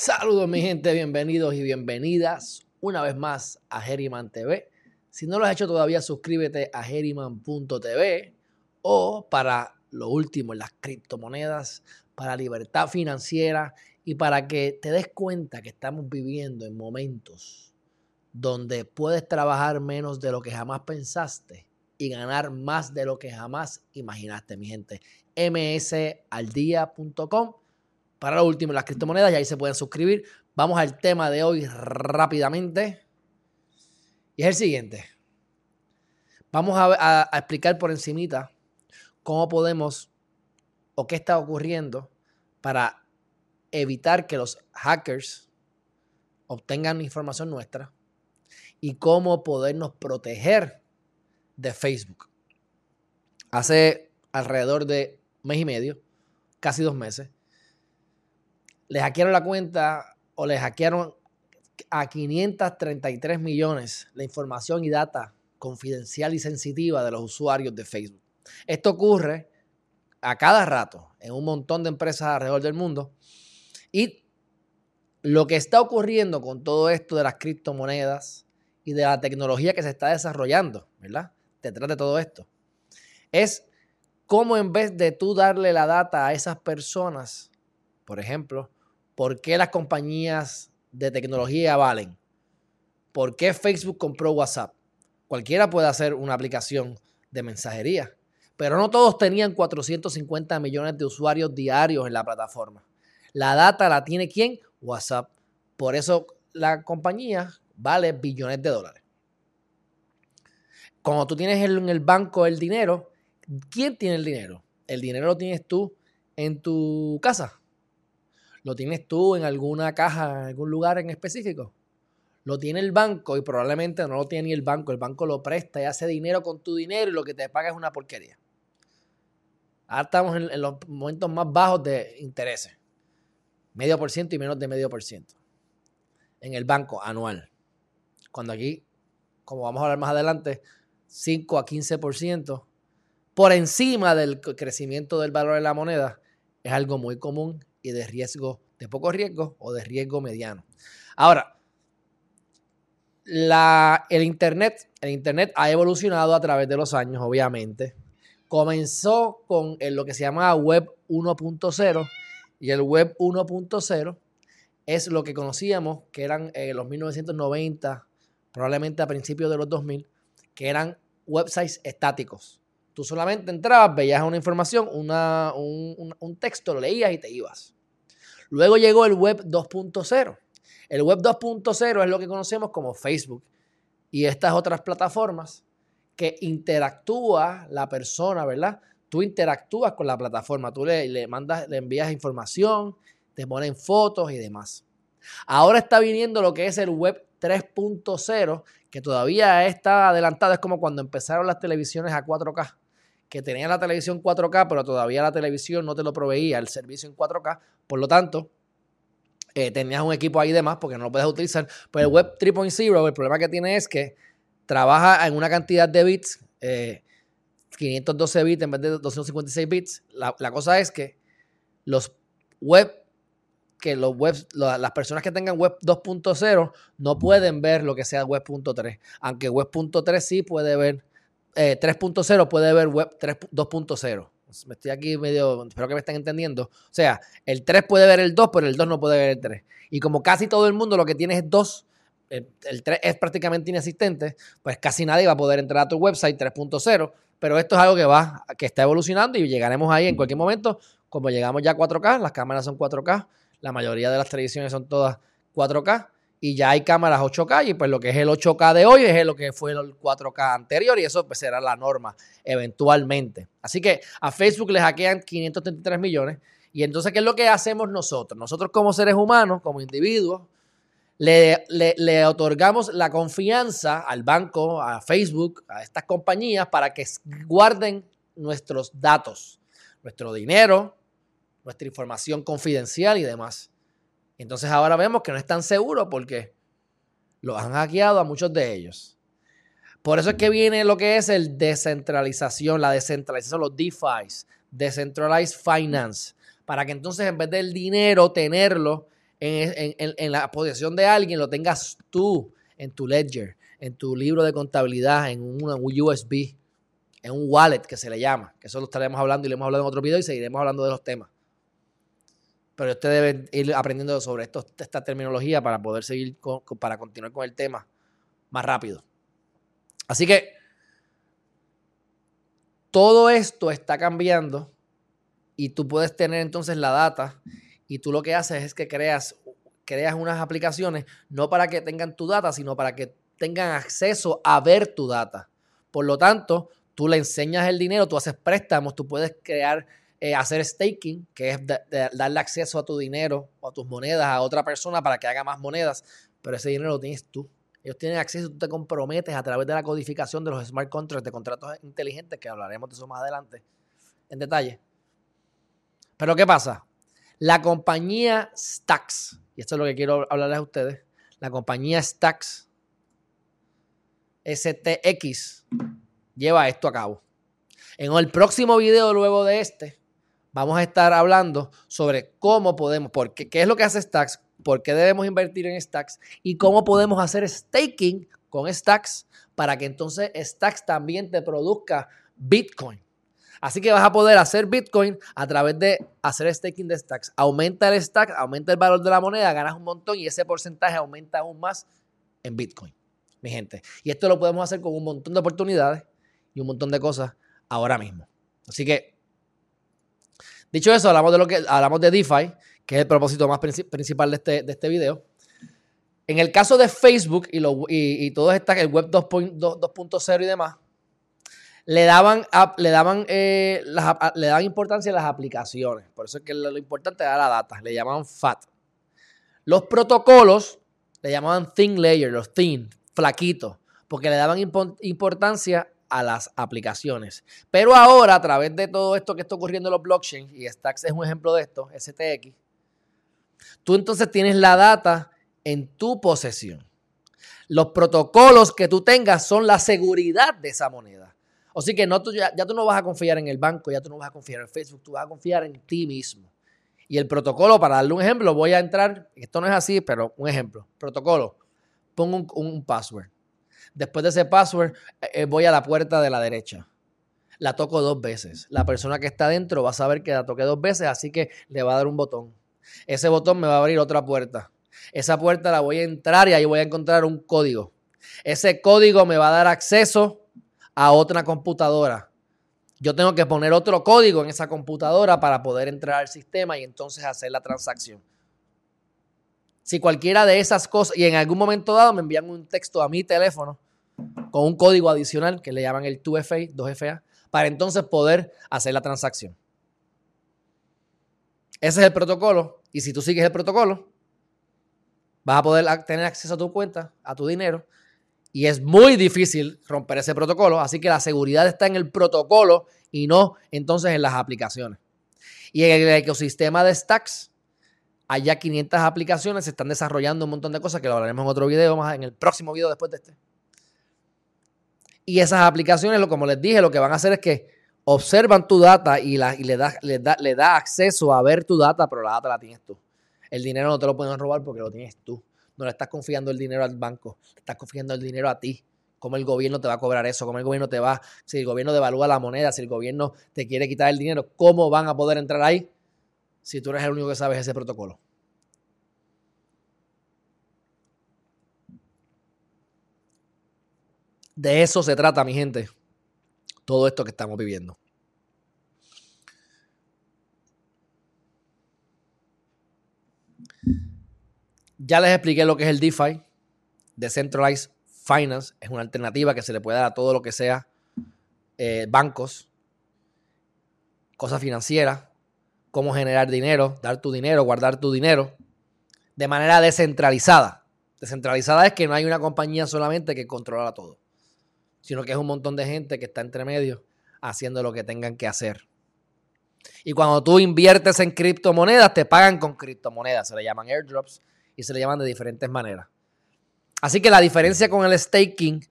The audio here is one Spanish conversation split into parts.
Saludos mi gente, bienvenidos y bienvenidas una vez más a Geriman TV. Si no lo has hecho todavía, suscríbete a geriman.tv o para lo último en las criptomonedas, para libertad financiera y para que te des cuenta que estamos viviendo en momentos donde puedes trabajar menos de lo que jamás pensaste y ganar más de lo que jamás imaginaste, mi gente. msaldia.com para lo último, las criptomonedas, y ahí se pueden suscribir. Vamos al tema de hoy rápidamente. Y es el siguiente. Vamos a, explicar por encimita cómo podemos o qué está ocurriendo para evitar que los hackers obtengan información nuestra y cómo podernos proteger de Facebook. Hace alrededor de mes y medio, casi dos meses, le hackearon la cuenta o le hackearon a 533 millones la información y data confidencial y sensitiva de los usuarios de Facebook. Esto ocurre a cada rato en un montón de empresas alrededor del mundo y lo que está ocurriendo con todo esto de las criptomonedas y de la tecnología que se está desarrollando, ¿verdad? Detrás de todo esto, es cómo en vez de tú darle la data a esas personas, por ejemplo, ¿Por qué las compañías de tecnología valen? ¿Por qué Facebook compró WhatsApp? Cualquiera puede hacer una aplicación de mensajería, pero no todos tenían 450 millones de usuarios diarios en la plataforma. La data la tiene quién? WhatsApp. Por eso la compañía vale billones de dólares. Cuando tú tienes en el banco el dinero, ¿quién tiene el dinero? El dinero lo tienes tú en tu casa. ¿Lo tienes tú en alguna caja, en algún lugar en específico? Lo tiene el banco y probablemente no lo tiene ni el banco. El banco lo presta y hace dinero con tu dinero y lo que te paga es una porquería. Ahora estamos en, los momentos más bajos de intereses. Medio por ciento y menos de medio por ciento. En el banco anual. Cuando aquí, como vamos a hablar más adelante, 5 a 15% por encima del crecimiento del valor de la moneda es algo muy común y de riesgo, de poco riesgo o de riesgo mediano. Ahora, el, Internet, el Internet ha evolucionado a través de los años, obviamente. Comenzó con lo que se llama Web 1.0 y el Web 1.0 es lo que conocíamos, que eran eh, los 1990, probablemente a principios de los 2000, que eran websites estáticos. Tú solamente entrabas, veías una información, una, un, texto, lo leías y te ibas. Luego llegó el web 2.0. El web 2.0 es lo que conocemos como Facebook y estas otras plataformas que interactúa la persona, ¿verdad? Tú interactúas con la plataforma, tú le, le mandas, le envías información, te ponen fotos y demás. Ahora está viniendo lo que es el web 3.0, que todavía está adelantado. Es como cuando empezaron las televisiones a 4K que tenía la televisión 4K, pero todavía la televisión no te lo proveía el servicio en 4K. Por lo tanto, eh, tenías un equipo ahí de más porque no lo puedes utilizar. Pero el Web 3.0, el problema que tiene es que trabaja en una cantidad de bits, 512 eh, bits en vez de 256 bits. La, cosa es que los web que los las personas que tengan web 2.0 no pueden ver lo que sea web.3, aunque web.3 sí puede ver 3.0 eh, puede ver web 2.0. Me estoy aquí medio, espero que me estén entendiendo. O sea, el 3 puede ver el 2, pero el 2 no puede ver el 3. Y como casi todo el mundo lo que tiene es 2, el, 3 es prácticamente inexistente, pues casi nadie va a poder entrar a tu website 3.0. Pero esto es algo que va, que está evolucionando y llegaremos ahí en cualquier momento. Como llegamos ya a 4K, las cámaras son 4K, la mayoría de las televisiones son todas 4K y ya hay cámaras 8K y pues lo que es el 8K de hoy es lo que fue el 4K anterior y eso pues será la norma eventualmente. Así que a Facebook le hackean 533 millones y entonces ¿qué es lo que hacemos nosotros? Nosotros como seres humanos, como individuos, le, le, otorgamos la confianza al banco, a Facebook, a estas compañías para que guarden nuestros datos, nuestro dinero, nuestra información confidencial y demás. Entonces ahora vemos que no es tan seguro porque lo han hackeado a muchos de ellos. Por eso es que viene lo que es el descentralización, la descentralización, los DeFi, Decentralized Finance, para que entonces en vez del dinero tenerlo en, la posesión de alguien, lo tengas tú en tu ledger, en tu libro de contabilidad, en un USB, en un wallet que se le llama, que eso lo estaremos hablando y le hemos hablado en otro video y seguiremos hablando de los temas. Pero usted debe ir aprendiendo sobre esta terminología para poder seguir, para continuar con el tema más rápido. Así que todo esto está cambiando y tú puedes tener entonces la data y tú lo que haces es que creas, creas unas aplicaciones no para que tengan tu data, sino para que tengan acceso a ver tu data. Por lo tanto, tú le enseñas el dinero, tú haces préstamos, tú puedes crear, eh, hacer staking, que es darle acceso a tu dinero o a tus monedas a otra persona para que haga más monedas, pero ese dinero lo tienes tú. Ellos tienen acceso, tú te comprometes a través de la codificación de los smart contracts, de contratos inteligentes, que hablaremos de eso más adelante en detalle. Pero ¿qué pasa? La compañía Stacks, y esto es lo que quiero hablarles a ustedes, la compañía Stacks, STX, lleva esto a cabo. En el próximo video, luego de este, vamos a estar hablando sobre cómo podemos, porque, qué es lo que hace Stacks, por qué debemos invertir en Stacks y cómo podemos hacer staking con Stacks para que entonces Stacks también te produzca Bitcoin. Así que vas a poder hacer Bitcoin a través de hacer staking de stacks. Aumenta el stack, aumenta el valor de la moneda, ganas un montón y ese porcentaje aumenta aún más en Bitcoin, mi gente. Y esto lo podemos hacer con un montón de oportunidades y un montón de cosas ahora mismo. Así que, dicho eso, hablamos de lo que hablamos de DeFi, que es el propósito más principal de este, de este video. En el caso de Facebook y, lo, y, todo está el web 2.0 y demás, le daban, le daban, eh, le daban importancia a las aplicaciones. Por eso es que lo, importante era la data. Le llamaban FAT. Los protocolos le llamaban thin layer, los thin, flaquitos, porque le daban importancia a las aplicaciones. Pero ahora, a través de todo esto que está ocurriendo en los blockchains, y Stacks es un ejemplo de esto, STX, tú entonces tienes la data en tu posesión. Los protocolos que tú tengas son la seguridad de esa moneda. Así que no, ya, tú no vas a confiar en el banco, ya tú no vas a confiar en Facebook, tú vas a confiar en ti mismo. Y el protocolo, para darle un ejemplo, voy a entrar, esto no es así, pero un ejemplo. Protocolo, pongo un, password. Después de ese password, eh, eh, voy a la puerta de la derecha. La toco dos veces. La persona que está dentro va a saber que la toqué dos veces, así que le va a dar un botón. Ese botón me va a abrir otra puerta. Esa puerta la voy a entrar y ahí voy a encontrar un código. Ese código me va a dar acceso a otra computadora. Yo tengo que poner otro código en esa computadora para poder entrar al sistema y entonces hacer la transacción. Si cualquiera de esas cosas, y en algún momento dado me envían un texto a mi teléfono con un código adicional que le llaman el 2FA, 2FA, para entonces poder hacer la transacción. Ese es el protocolo. Y si tú sigues el protocolo, vas a poder tener acceso a tu cuenta, a tu dinero, y es muy difícil romper ese protocolo, así que la seguridad está en el protocolo y no entonces en las aplicaciones. Y en el ecosistema de Stacks, hay ya 500 aplicaciones, se están desarrollando un montón de cosas que lo hablaremos en otro video, más en el próximo video después de este. Y esas aplicaciones, como les dije, lo que van a hacer es que observan tu data y, la, le, da, le, da, le da acceso a ver tu data, pero la data la tienes tú. El dinero no te lo pueden robar porque lo tienes tú. No le estás confiando el dinero al banco, le estás confiando el dinero a ti. ¿Cómo el gobierno te va a cobrar eso? ¿Cómo el gobierno te va? Si el gobierno devalúa la moneda, si el gobierno te quiere quitar el dinero, ¿cómo van a poder entrar ahí si tú eres el único que sabes ese protocolo? De eso se trata, mi gente. Todo esto que estamos viviendo. Ya les expliqué lo que es el DeFi. Decentralized Finance es una alternativa que se le puede dar a todo lo que sea eh, bancos, cosas financieras, cómo generar dinero, dar tu dinero, guardar tu dinero de manera descentralizada. Descentralizada es que no hay una compañía solamente que controla todo, sino que es un montón de gente que está entre medio haciendo lo que tengan que hacer. Y cuando tú inviertes en criptomonedas, te pagan con criptomonedas, se le llaman airdrops, y se le llaman de diferentes maneras. Así que la diferencia con el staking,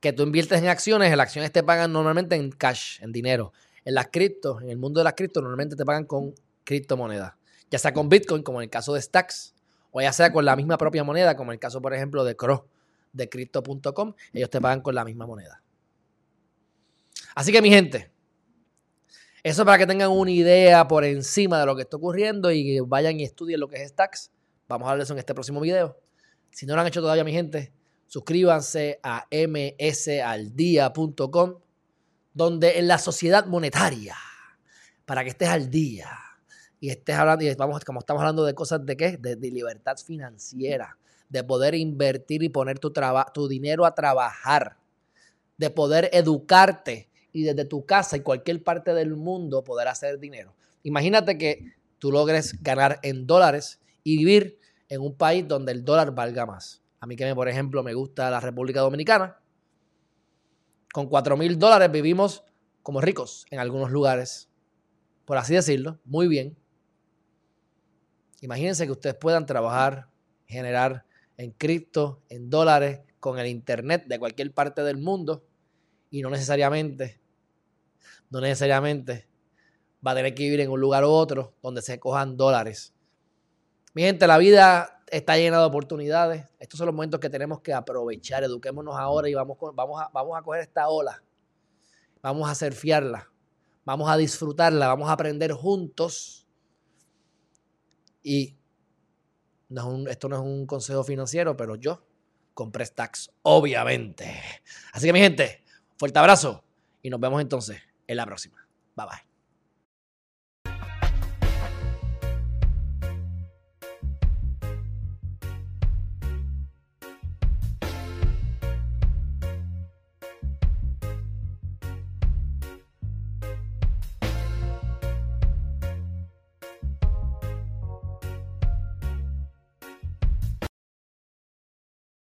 que tú inviertes en acciones, las acciones te pagan normalmente en cash, en dinero. En las criptos, en el mundo de las criptos, normalmente te pagan con criptomonedas. Ya sea con Bitcoin, como en el caso de Stacks, O ya sea con la misma propia moneda, como el caso, por ejemplo, de Cross, de Crypto.com, ellos te pagan con la misma moneda. Así que, mi gente, eso para que tengan una idea por encima de lo que está ocurriendo y vayan y estudien lo que es Stacks. Vamos a hablar de eso en este próximo video. Si no lo han hecho todavía, mi gente, suscríbanse a msaldía.com, donde en la sociedad monetaria, para que estés al día y estés hablando, y vamos, como estamos hablando de cosas de qué, de, libertad financiera, de poder invertir y poner tu, tu dinero a trabajar, de poder educarte y desde tu casa y cualquier parte del mundo poder hacer dinero. Imagínate que tú logres ganar en dólares y vivir en un país donde el dólar valga más. A mí que, por ejemplo, me gusta la República Dominicana. Con 4 mil dólares vivimos como ricos en algunos lugares, por así decirlo, muy bien. Imagínense que ustedes puedan trabajar, generar en cripto, en dólares, con el Internet de cualquier parte del mundo y no necesariamente, no necesariamente va a tener que vivir en un lugar u otro donde se cojan dólares. Mi gente, la vida está llena de oportunidades. Estos son los momentos que tenemos que aprovechar. Eduquémonos ahora y vamos, vamos, a, vamos a coger esta ola. Vamos a surfearla. Vamos a disfrutarla. Vamos a aprender juntos. Y esto no es un consejo financiero, pero yo compré stacks, obviamente. Así que mi gente, fuerte abrazo y nos vemos entonces en la próxima. Bye bye.